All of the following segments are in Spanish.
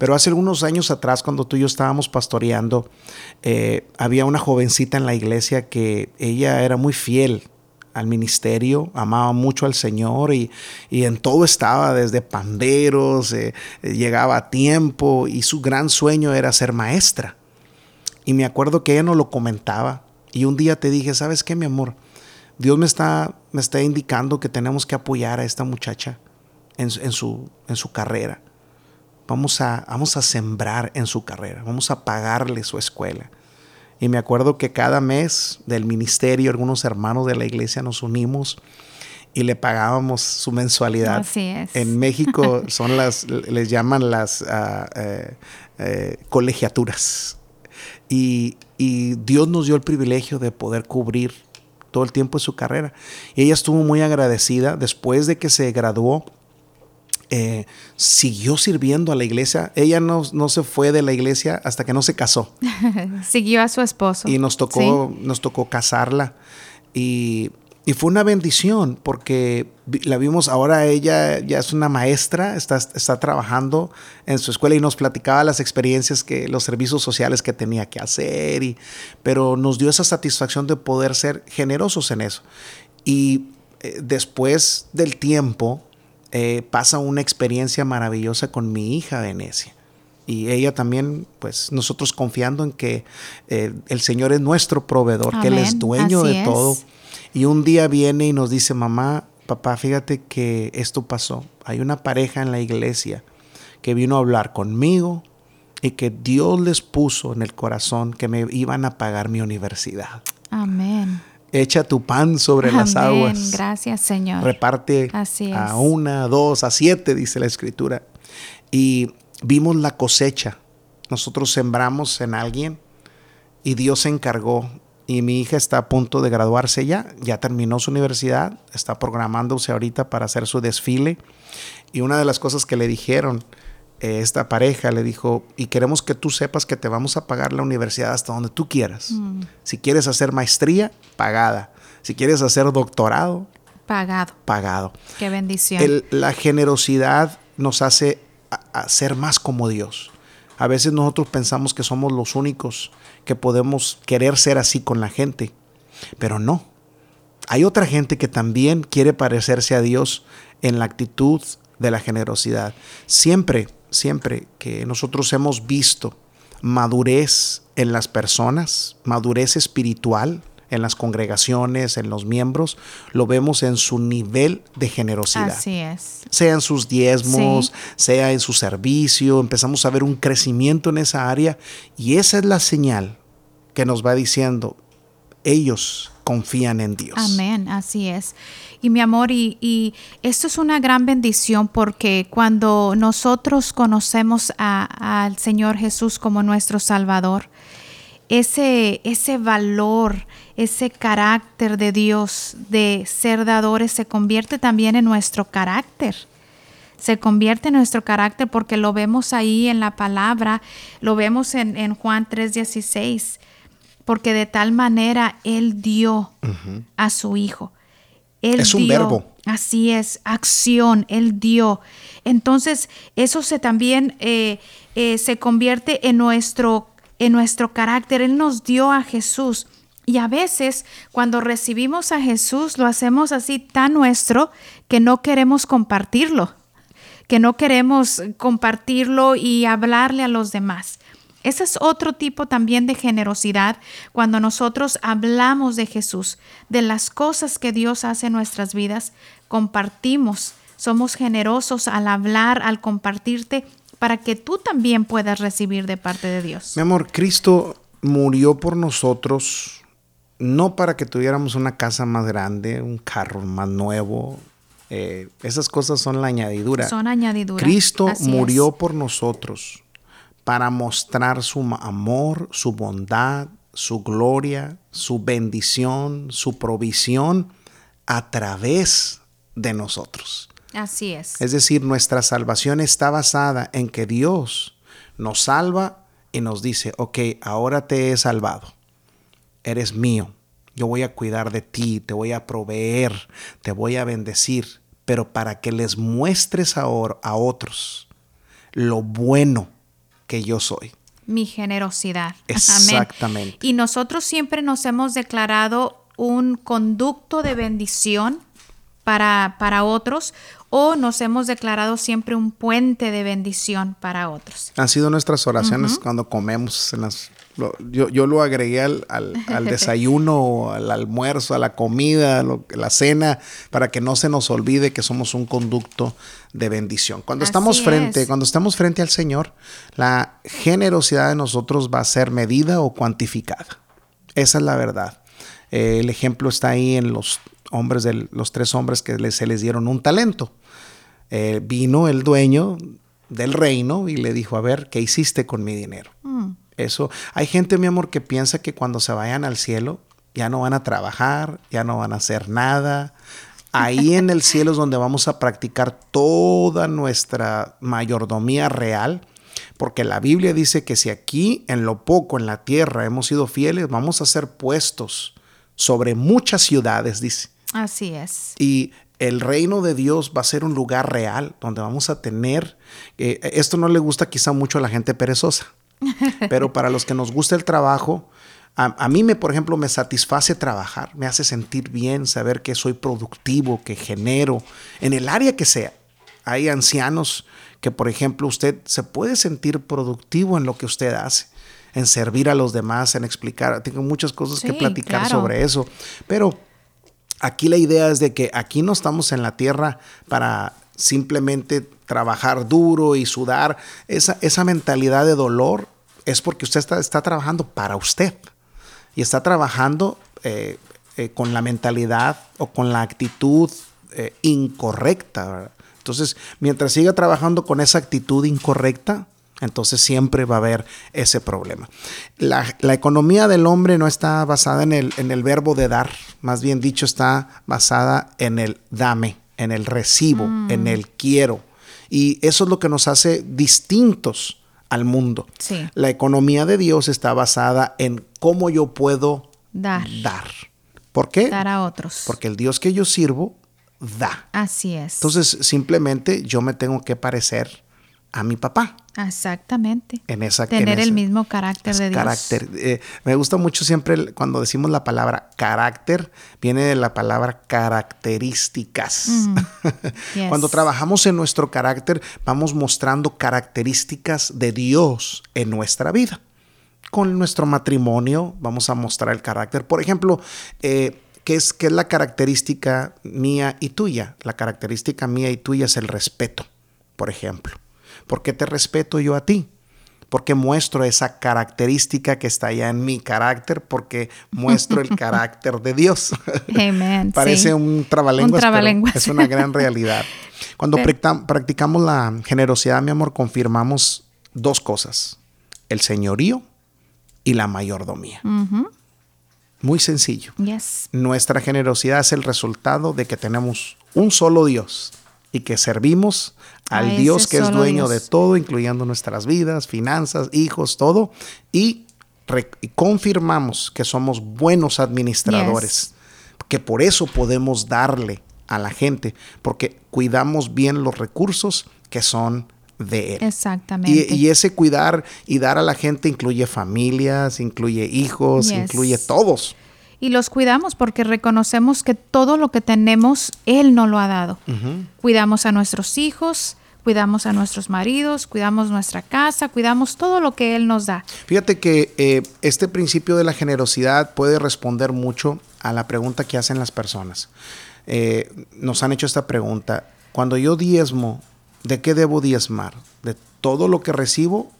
Pero hace algunos años atrás, cuando tú y yo estábamos pastoreando, eh, había una jovencita en la iglesia que ella era muy fiel al ministerio, amaba mucho al Señor y, en todo estaba, desde panderos, eh, llegaba a tiempo y su gran sueño era ser maestra. Y me acuerdo que ella nos lo comentaba y un día te dije, ¿sabes qué, mi amor? Dios me está, me está indicando que tenemos que apoyar a esta muchacha en, su, en su carrera. Vamos a, vamos a sembrar en su carrera, vamos a pagarle su escuela. Y me acuerdo que cada mes del ministerio, algunos hermanos de la iglesia nos unimos y le pagábamos su mensualidad. Así es. En México son las, les llaman las ah, eh, eh, colegiaturas. Y, y, Dios nos dio el privilegio de poder cubrir todo el tiempo de su carrera. Y ella estuvo muy agradecida después de que se graduó eh, siguió sirviendo a la iglesia. Ella no, no, se fue de la iglesia hasta que no se casó. Siguió a su esposo. Y nos tocó, nos tocó casarla. Y, y, fue una bendición porque la vimos, ahora ella ya es una maestra, está, está trabajando en su escuela y nos platicaba las experiencias que los servicios sociales que tenía que hacer. Y, pero nos dio esa satisfacción de poder ser generosos en eso. Y eh, después del tiempo, eh, pasa una experiencia maravillosa con mi hija Venecia. Y ella también, pues nosotros confiando en que eh, el Señor es nuestro proveedor, que Él es dueño de todo. Y un día viene y nos dice, mamá, papá, fíjate que esto pasó. Hay una pareja en la iglesia que vino a hablar conmigo y que Dios les puso en el corazón que me iban a pagar mi universidad. Amén. Echa tu pan sobre las aguas. Gracias, Señor. Reparte a una, dos, a siete, dice la escritura. Y vimos la cosecha. Nosotros sembramos en alguien y Dios se encargó. Y mi hija está a punto de graduarse ya, ya terminó su universidad, está programándose ahorita para hacer su desfile. Y una de las cosas que le dijeron, esta pareja le dijo, y queremos que tú sepas que te vamos a pagar la universidad hasta donde tú quieras. Mm. Si quieres hacer maestría, pagada. Si quieres hacer doctorado, pagado. Pagado. Qué bendición. la generosidad nos hace ser más como Dios. A veces nosotros pensamos que somos los únicos que podemos querer ser así con la gente, pero no. Hay otra gente que también quiere parecerse a Dios en la actitud de la generosidad. Siempre siempre que nosotros hemos visto madurez en las personas, madurez espiritual en las congregaciones, en los miembros, lo vemos en su nivel de generosidad. Así es. Sea en sus diezmos, sea en su servicio, empezamos a ver un crecimiento en esa área y esa es la señal que nos va diciendo, ellos confían en Dios. Amén, así es. Y mi amor, y, esto es una gran bendición porque cuando nosotros conocemos al Señor Jesús como nuestro Salvador, ese, ese valor, ese carácter de Dios de ser dadores se convierte también en nuestro carácter se convierte en nuestro carácter porque lo vemos ahí en la palabra, lo vemos en, en Juan 3:16 porque de tal manera Él dio a su Hijo. Él es un verbo. Así es, acción, Él dio. Entonces, eso se también eh, eh, se convierte en nuestro, en nuestro carácter. Él nos dio a Jesús. Y a veces cuando recibimos a Jesús lo hacemos así tan nuestro que no queremos compartirlo, que no queremos compartirlo y hablarle a los demás. Ese es otro tipo también de generosidad cuando nosotros hablamos de Jesús, de las cosas que Dios hace en nuestras vidas, compartimos, somos generosos al hablar, al compartirte, para que tú también puedas recibir de parte de Dios. Mi amor, Cristo murió por nosotros, no para que tuviéramos una casa más grande, un carro más nuevo. Eh, esas cosas son la añadidura. Son añadidura. Cristo murió por nosotros para mostrar su amor, su bondad, su gloria, su bendición, su provisión a través de nosotros. Así es. Es decir, nuestra salvación está basada en que Dios nos salva y nos dice, ok, ahora te he salvado, eres mío, yo voy a cuidar de ti, te voy a proveer, te voy a bendecir, pero para que les muestres ahora a otros lo bueno que yo soy. Mi generosidad. Exactamente. Y nosotros siempre nos hemos declarado un conducto de bendición para, para otros o nos hemos declarado siempre un puente de bendición para otros. Han sido nuestras oraciones cuando comemos en las yo, yo, lo agregué al, al, desayuno, al almuerzo, a la comida, a la cena, para que no se nos olvide que somos un conducto de bendición. Cuando estamos frente, cuando estamos frente al Señor, la generosidad de nosotros va a ser medida o cuantificada. Esa es la verdad. Eh, el ejemplo está ahí en los hombres de los tres hombres que se les dieron un talento. Eh, vino el dueño del reino y le dijo, a ver, ¿qué hiciste con mi dinero? Mm. Eso, hay gente, mi amor, que piensa que cuando se vayan al cielo ya no van a trabajar, ya no van a hacer nada. Ahí en el cielo es donde vamos a practicar toda nuestra mayordomía real, porque la Biblia dice que si aquí en lo poco en la tierra hemos sido fieles, vamos a ser puestos sobre muchas ciudades, dice. Así es. Y el reino de Dios va a ser un lugar real donde vamos a tener, eh, esto no le gusta quizá mucho a la gente perezosa, pero para los que nos gusta el trabajo, a, mí, me, por ejemplo, me satisface trabajar, me hace sentir bien saber que soy productivo, que genero, en el área que sea. Hay ancianos que, por ejemplo, usted se puede sentir productivo en lo que usted hace, en servir a los demás, en explicar. Tengo muchas cosas que platicar sobre eso, pero aquí la idea es de que aquí no estamos en la tierra para simplemente trabajar duro y sudar, esa, esa mentalidad de dolor es porque usted está, está trabajando para usted y está trabajando eh, eh, con la mentalidad o con la actitud eh, incorrecta. Entonces, mientras siga trabajando con esa actitud incorrecta, entonces siempre va a haber ese problema. La, economía del hombre no está basada en el, en el verbo de dar, más bien dicho, está basada en el dame en el recibo, mm. en el quiero. Y eso es lo que nos hace distintos al mundo. La economía de Dios está basada en cómo yo puedo dar. dar. ¿Por qué? Dar a otros. Porque el Dios que yo sirvo da. Así es. Entonces, simplemente yo me tengo que parecer a mi papá. Exactamente. En esa, Tener el mismo carácter de Dios. Carácter. Eh, me gusta mucho siempre cuando decimos la palabra carácter, viene de la palabra características. cuando trabajamos en nuestro carácter, vamos mostrando características de Dios en nuestra vida. Con nuestro matrimonio vamos a mostrar el carácter. Por ejemplo, eh, ¿qué, es, ¿qué es la característica mía y tuya? La característica mía y tuya es el respeto, por ejemplo. ¿Por qué te respeto yo a ti? Porque muestro esa característica que está ya en mi carácter, porque muestro el carácter de Dios. Amen, Parece un trabalenguas, pero es una gran realidad. Cuando practicamos la generosidad, mi amor, confirmamos dos cosas: el señorío y la mayordomía. Muy sencillo. Nuestra generosidad es el resultado de que tenemos un solo Dios y que servimos al Dios que es dueño de todo, incluyendo nuestras vidas, finanzas, hijos, todo, y, confirmamos que somos buenos administradores, que por eso podemos darle a la gente, porque cuidamos bien los recursos que son de Él. Exactamente. Y, ese cuidar y dar a la gente incluye familias, incluye hijos, incluye todos y los cuidamos porque reconocemos que todo lo que tenemos Él nos lo ha dado. Cuidamos a nuestros hijos, cuidamos a nuestros maridos, cuidamos nuestra casa, cuidamos todo lo que Él nos da. Fíjate que eh, este principio de la generosidad puede responder mucho a la pregunta que hacen las personas. Eh, nos han hecho esta pregunta, cuando yo diezmo, ¿de qué debo diezmar? ¿De todo lo que recibo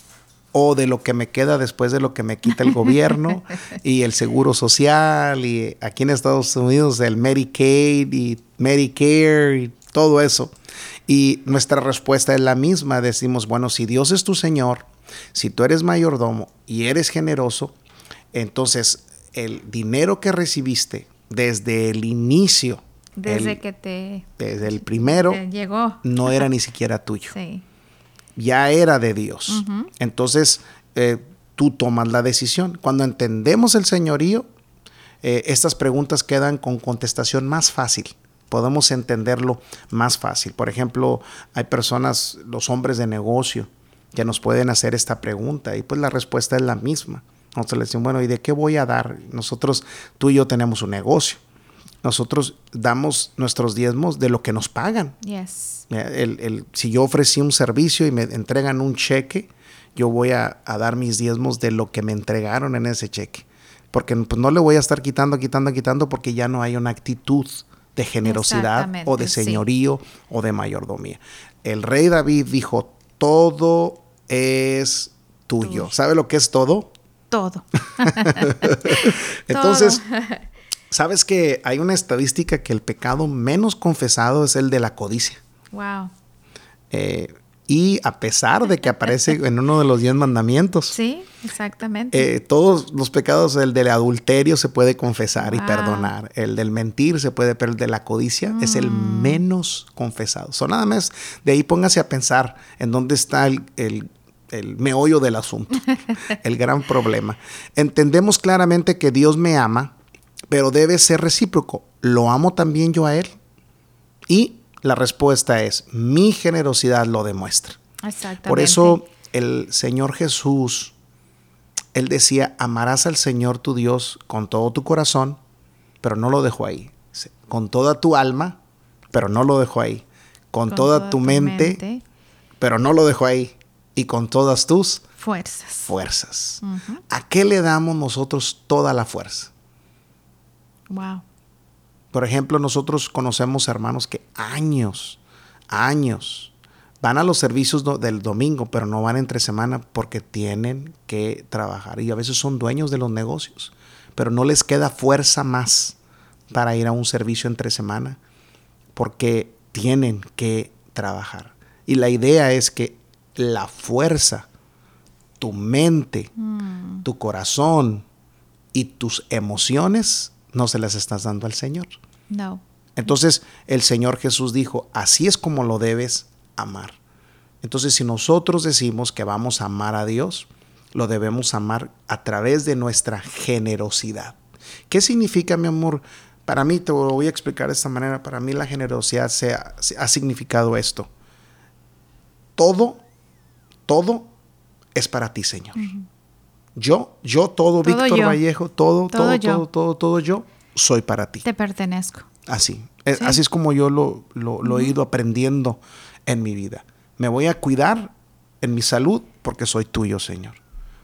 o de lo que me queda después de lo que me quita el gobierno y el seguro social y aquí en Estados Unidos el Medicaid y Medicare y todo eso. Y nuestra respuesta es la misma. Decimos, bueno, si Dios es tu Señor, si tú eres mayordomo y eres generoso, entonces el dinero que recibiste desde el inicio, desde que te... Desde el primero, llegó. no era ni siquiera tuyo. Ya era de Dios. Entonces, eh, tú tomas la decisión. Cuando entendemos el señorío, eh, estas preguntas quedan con contestación más fácil podemos entenderlo más fácil. Por ejemplo, hay personas, los hombres de negocio, que nos pueden hacer esta pregunta y pues la respuesta es la misma. Nosotros le decimos, bueno, ¿y de qué voy a dar? Nosotros, tú y yo tenemos un negocio. Nosotros damos nuestros diezmos de lo que nos pagan. Yes. El, si yo ofrecí un servicio y me entregan un cheque, yo voy a, dar mis diezmos de lo que me entregaron en ese cheque. Porque pues, no le voy a estar quitando, quitando, quitando porque ya no hay una actitud de generosidad o de señorío o de mayordomía. El rey David dijo, todo es tuyo. ¿Sabe lo que es todo? Todo. Entonces, ¿sabes que hay una estadística que el pecado menos confesado es el de la codicia? Wow. Eh, y a pesar de que aparece en uno de los diez mandamientos. Sí, exactamente. Eh, todos los pecados, el del adulterio se puede confesar y perdonar. El del mentir se puede, pero el de la codicia es el mm. menos confesado. So, nada más de ahí póngase a pensar en dónde está el, el meollo del asunto, el gran problema. Entendemos claramente que Dios me ama, pero debe ser recíproco. ¿Lo amo también yo a Él? Y la respuesta es, mi generosidad lo demuestra. Exactamente. Por eso el Señor Jesús, Él decía, amarás al Señor tu Dios con todo tu corazón, pero no lo dejó ahí. Con toda tu alma, pero no lo dejó ahí. Con, toda, tu, mente, pero no lo dejó ahí. Y con todas tus fuerzas. Fuerzas. ¿A qué le damos nosotros toda la fuerza? Wow. Por ejemplo, nosotros conocemos hermanos que años, años, van a los servicios del domingo, pero no van entre semana porque tienen que trabajar y a veces son dueños de los negocios, pero no les queda fuerza más para ir a un servicio entre semana porque tienen que trabajar. Y la idea es que la fuerza, tu mente, mm. tu corazón y tus emociones no se las estás dando al Señor. No. Entonces el Señor Jesús dijo, así es como lo debes amar. Entonces si nosotros decimos que vamos a amar a Dios, lo debemos amar a través de nuestra generosidad. ¿Qué significa, mi amor? Para mí, te lo voy a explicar de esta manera, para mí la generosidad se ha, significado esto. Todo, todo es para ti, Señor. Yo, yo, todo, Víctor Vallejo, todo, todo, todo, todo, todo, yo, soy para ti. Te pertenezco. Así. Así es como yo lo, he ido aprendiendo en mi vida. Me voy a cuidar en mi salud porque soy tuyo, Señor.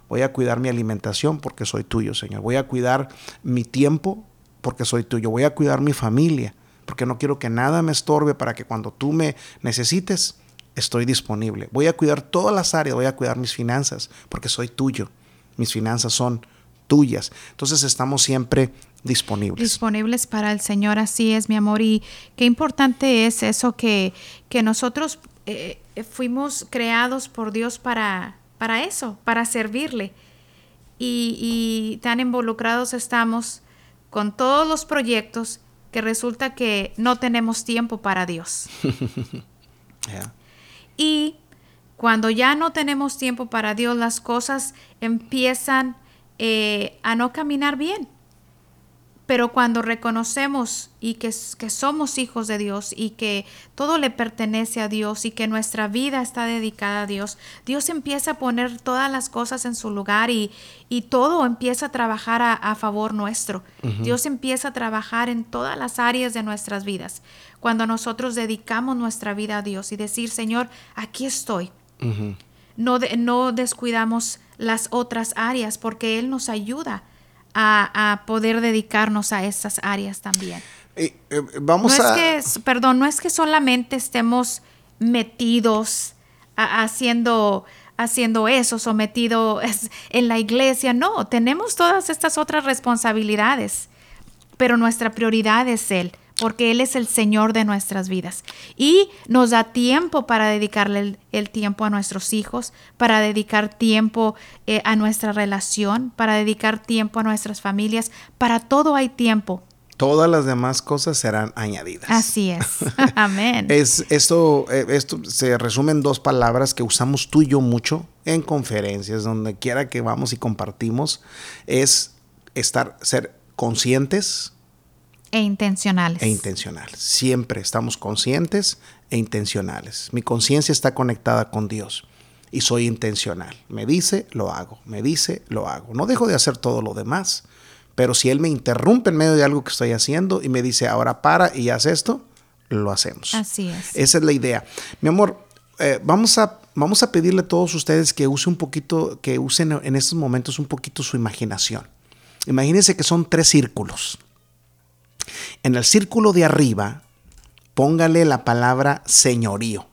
Voy a cuidar mi alimentación porque soy tuyo, Señor. Voy a cuidar mi tiempo porque soy tuyo. Voy a cuidar mi familia porque no quiero que nada me estorbe para que cuando tú me necesites, estoy disponible. Voy a cuidar todas las áreas, voy a cuidar mis finanzas porque soy tuyo mis finanzas son tuyas. Entonces estamos siempre disponibles. Disponibles para el Señor, así es, mi amor. Y qué importante es eso que, que nosotros eh, fuimos creados por Dios para, para eso, para servirle. Y, y, tan involucrados estamos con todos los proyectos que resulta que no tenemos tiempo para Dios. Y cuando ya no tenemos tiempo para Dios, las cosas empiezan eh, a no caminar bien. Pero cuando reconocemos y que, que, somos hijos de Dios y que todo le pertenece a Dios y que nuestra vida está dedicada a Dios, Dios empieza a poner todas las cosas en su lugar y, y todo empieza a trabajar a, favor nuestro. Dios empieza a trabajar en todas las áreas de nuestras vidas. Cuando nosotros dedicamos nuestra vida a Dios y decir, Señor, aquí estoy no, no descuidamos las otras áreas porque Él nos ayuda a, poder dedicarnos a esas áreas también. Eh, vamos no Es que, perdón, no es que solamente estemos metidos haciendo haciendo eso, sometidos en la iglesia. No, tenemos todas estas otras responsabilidades, pero nuestra prioridad es Él porque Él es el Señor de nuestras vidas. Y nos da tiempo para dedicarle el, tiempo a nuestros hijos, para dedicar tiempo eh, a nuestra relación, para dedicar tiempo a nuestras familias. Para todo hay tiempo. Todas las demás cosas serán añadidas. Así es. Amén. es, esto, eh, esto se resume en dos palabras que usamos tú y yo mucho en conferencias, donde quiera que vamos y compartimos, es estar, ser conscientes, e intencionales. E intencionales. Siempre estamos conscientes e intencionales. Mi conciencia está conectada con Dios. y soy intencional. Me dice, lo hago. Me dice, lo hago. No dejo de hacer todo lo demás. Pero si Él me interrumpe en medio de algo que estoy haciendo y me dice, ahora para y haz esto, lo hacemos. Así es. Esa es la idea. Mi amor, eh, vamos, a, vamos a pedirle a todos ustedes que usen un poquito, que usen en estos momentos un poquito su imaginación. Imagínense que son tres círculos. En el círculo de arriba, póngale la palabra señorío.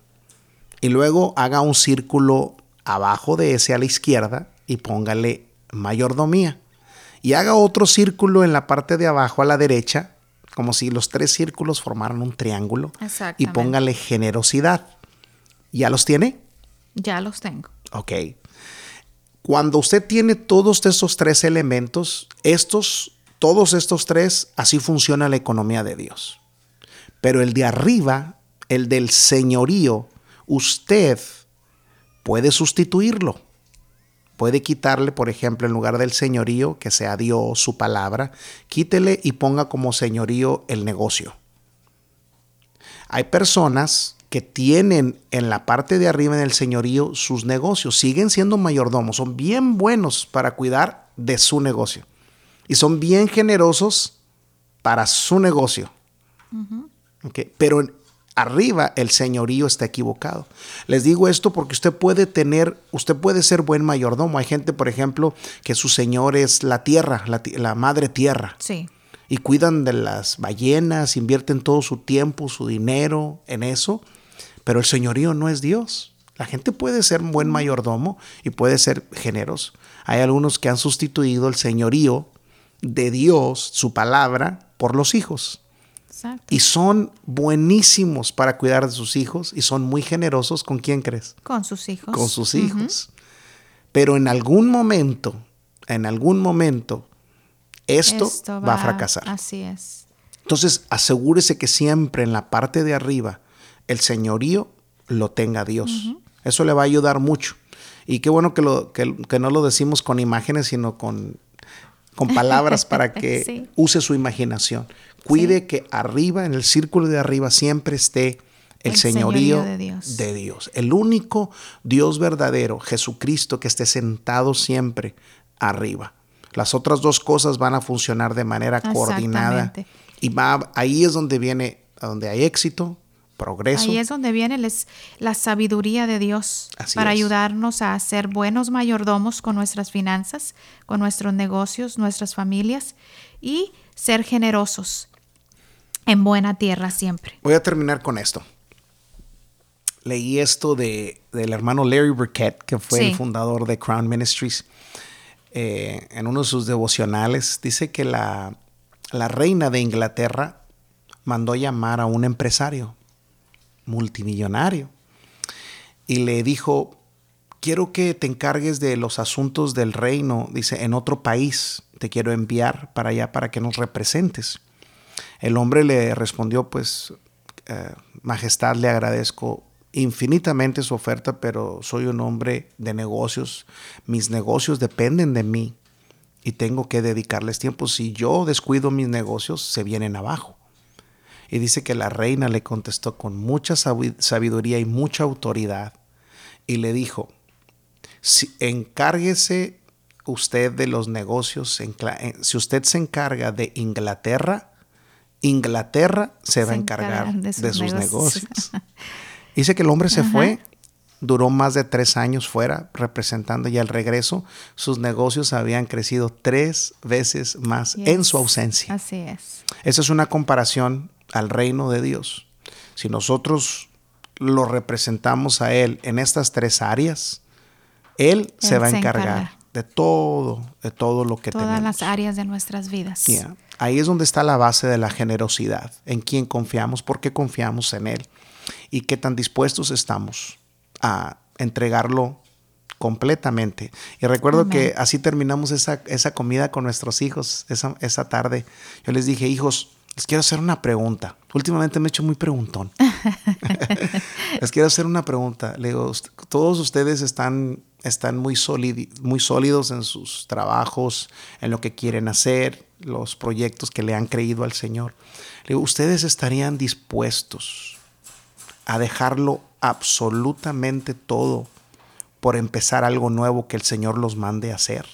Y luego haga un círculo abajo de ese a la izquierda y póngale mayordomía. Y haga otro círculo en la parte de abajo a la derecha, como si los tres círculos formaran un triángulo. Y póngale generosidad. ¿Ya los tiene? Ya los tengo. Ok. Cuando usted tiene todos estos tres elementos, estos, todos estos tres, así funciona la economía de Dios. Pero el de arriba, el del señorío, usted puede sustituirlo. Puede quitarle, por ejemplo, en lugar del señorío, que sea Dios, su palabra, quítele y ponga como señorío el negocio. Hay personas que tienen en la parte de arriba del señorío sus negocios, siguen siendo mayordomos, son bien buenos para cuidar de su negocio y son bien generosos para su negocio. Pero arriba el señorío está equivocado. Les digo esto porque usted puede tener, usted puede ser buen mayordomo. Hay gente, por ejemplo, que su señor es la tierra, la, madre tierra. Sí. Y cuidan de las ballenas, invierten todo su tiempo, su dinero en eso. Pero el señorío no es Dios. La gente puede ser un buen mayordomo y puede ser generoso. Hay algunos que han sustituido el señorío de Dios, su palabra, por los hijos. Y son buenísimos para cuidar de sus hijos y son muy generosos. ¿Con quién crees? Con sus hijos. Con sus hijos. Pero en algún momento, en algún momento, esto, va, a fracasar. Así es. Entonces, asegúrese que siempre en la parte de arriba el señorío lo tenga Dios. Eso le va a ayudar mucho. Y qué bueno que, lo, que, no lo decimos con imágenes, sino con, con palabras para que use su imaginación. Cuide que arriba, en el círculo de arriba, siempre esté el, señorío, de, Dios. El único Dios verdadero, Jesucristo, que esté sentado siempre arriba. Las otras dos cosas van a funcionar de manera coordinada. Y va, ahí es donde viene, donde hay éxito, progreso. Ahí es donde viene la sabiduría de Dios para ayudarnos a ser buenos mayordomos con nuestras finanzas, con nuestros negocios, nuestras familias y ser generosos en buena tierra siempre. Voy a terminar con esto. Leí esto de, del hermano Larry Burkett, que fue el fundador de Crown Ministries. Eh, en uno de sus devocionales dice que la, la reina de Inglaterra mandó llamar a un empresario multimillonario y le dijo, quiero que te encargues de los asuntos del reino, dice, en otro país, te quiero enviar para allá para que nos representes. El hombre le respondió, pues, eh, Majestad, le agradezco infinitamente su oferta, pero soy un hombre de negocios. Mis negocios dependen de mí y tengo que dedicarles tiempo. Si yo descuido mis negocios, se vienen abajo. Y dice que la reina le contestó con mucha sabiduría y mucha autoridad y le dijo, si, encárguese usted de los negocios, si usted se encarga de Inglaterra, Inglaterra se, va a encargar de sus, negocios. Dice que el hombre se fue, duró más de tres años fuera representando y al regreso sus negocios habían crecido tres veces más en su ausencia. Así es. Esa es una comparación al reino de Dios. Si nosotros lo representamos a Él en estas tres áreas, Él, se va a encargar de todo, de todo lo que Todas tenemos. las áreas de nuestras vidas. Ahí es donde está la base de la generosidad, en quién confiamos, por qué confiamos en Él y qué tan dispuestos estamos a entregarlo completamente. Y recuerdo que así terminamos esa, esa, comida con nuestros hijos esa, esa tarde. Yo les dije, hijos, les quiero hacer una pregunta. Últimamente me he hecho muy preguntón. les quiero hacer una pregunta. Le digo, todos ustedes están están muy, muy sólidos en sus trabajos, en lo que quieren hacer, los proyectos que le han creído al Señor. ¿Ustedes estarían dispuestos a dejarlo absolutamente todo por empezar algo nuevo que el Señor los mande a hacer?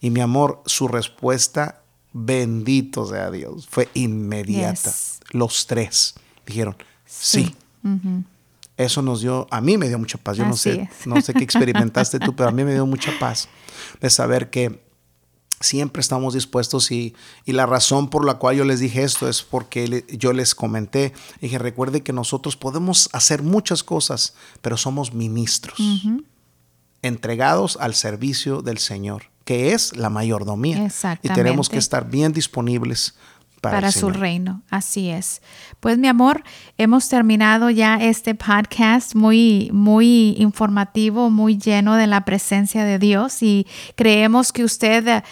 Y mi amor, su respuesta, bendito sea Dios, fue inmediata. Los tres dijeron, sí. Eso nos dio, a mí me dio mucha paz. Yo no sé, no sé qué experimentaste tú, pero a mí me dio mucha paz de saber que siempre estamos dispuestos y, la razón por la cual yo les dije esto es porque yo les comenté, dije, recuerde que nosotros podemos hacer muchas cosas, pero somos ministros, entregados al servicio del Señor, que es la mayordomía. Y tenemos que estar bien disponibles para, su reino. Así es. Pues mi amor, hemos terminado ya este podcast muy, muy informativo, muy lleno de la presencia de Dios y creemos que usted eh,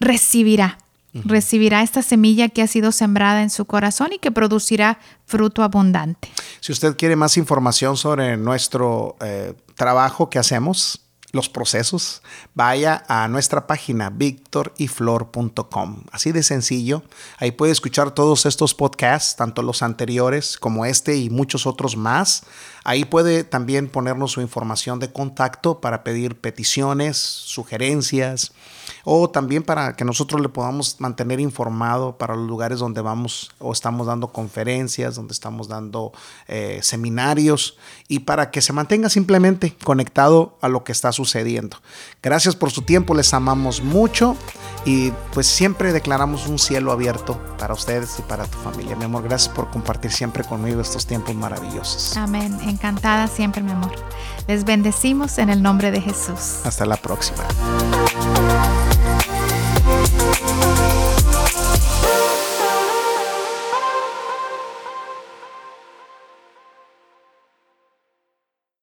recibirá, recibirá esta semilla que ha sido sembrada en su corazón y que producirá fruto abundante. Si usted quiere más información sobre nuestro eh, trabajo que hacemos, los procesos, vaya a nuestra página victoryflor.com. Así de sencillo. Ahí puede escuchar todos estos podcasts, tanto los anteriores como este y muchos otros más. Ahí puede también ponernos su información de contacto para pedir peticiones, sugerencias o también para que nosotros le podamos mantener informado para los lugares donde vamos o estamos dando conferencias, donde estamos dando eh, seminarios y para que se mantenga simplemente conectado a lo que está sucediendo. Gracias por su tiempo, les amamos mucho y pues siempre declaramos un cielo abierto para ustedes y para tu familia. Mi amor, gracias por compartir siempre conmigo estos tiempos maravillosos. Amén, encantada siempre mi amor. Les bendecimos en el nombre de Jesús. Hasta la próxima.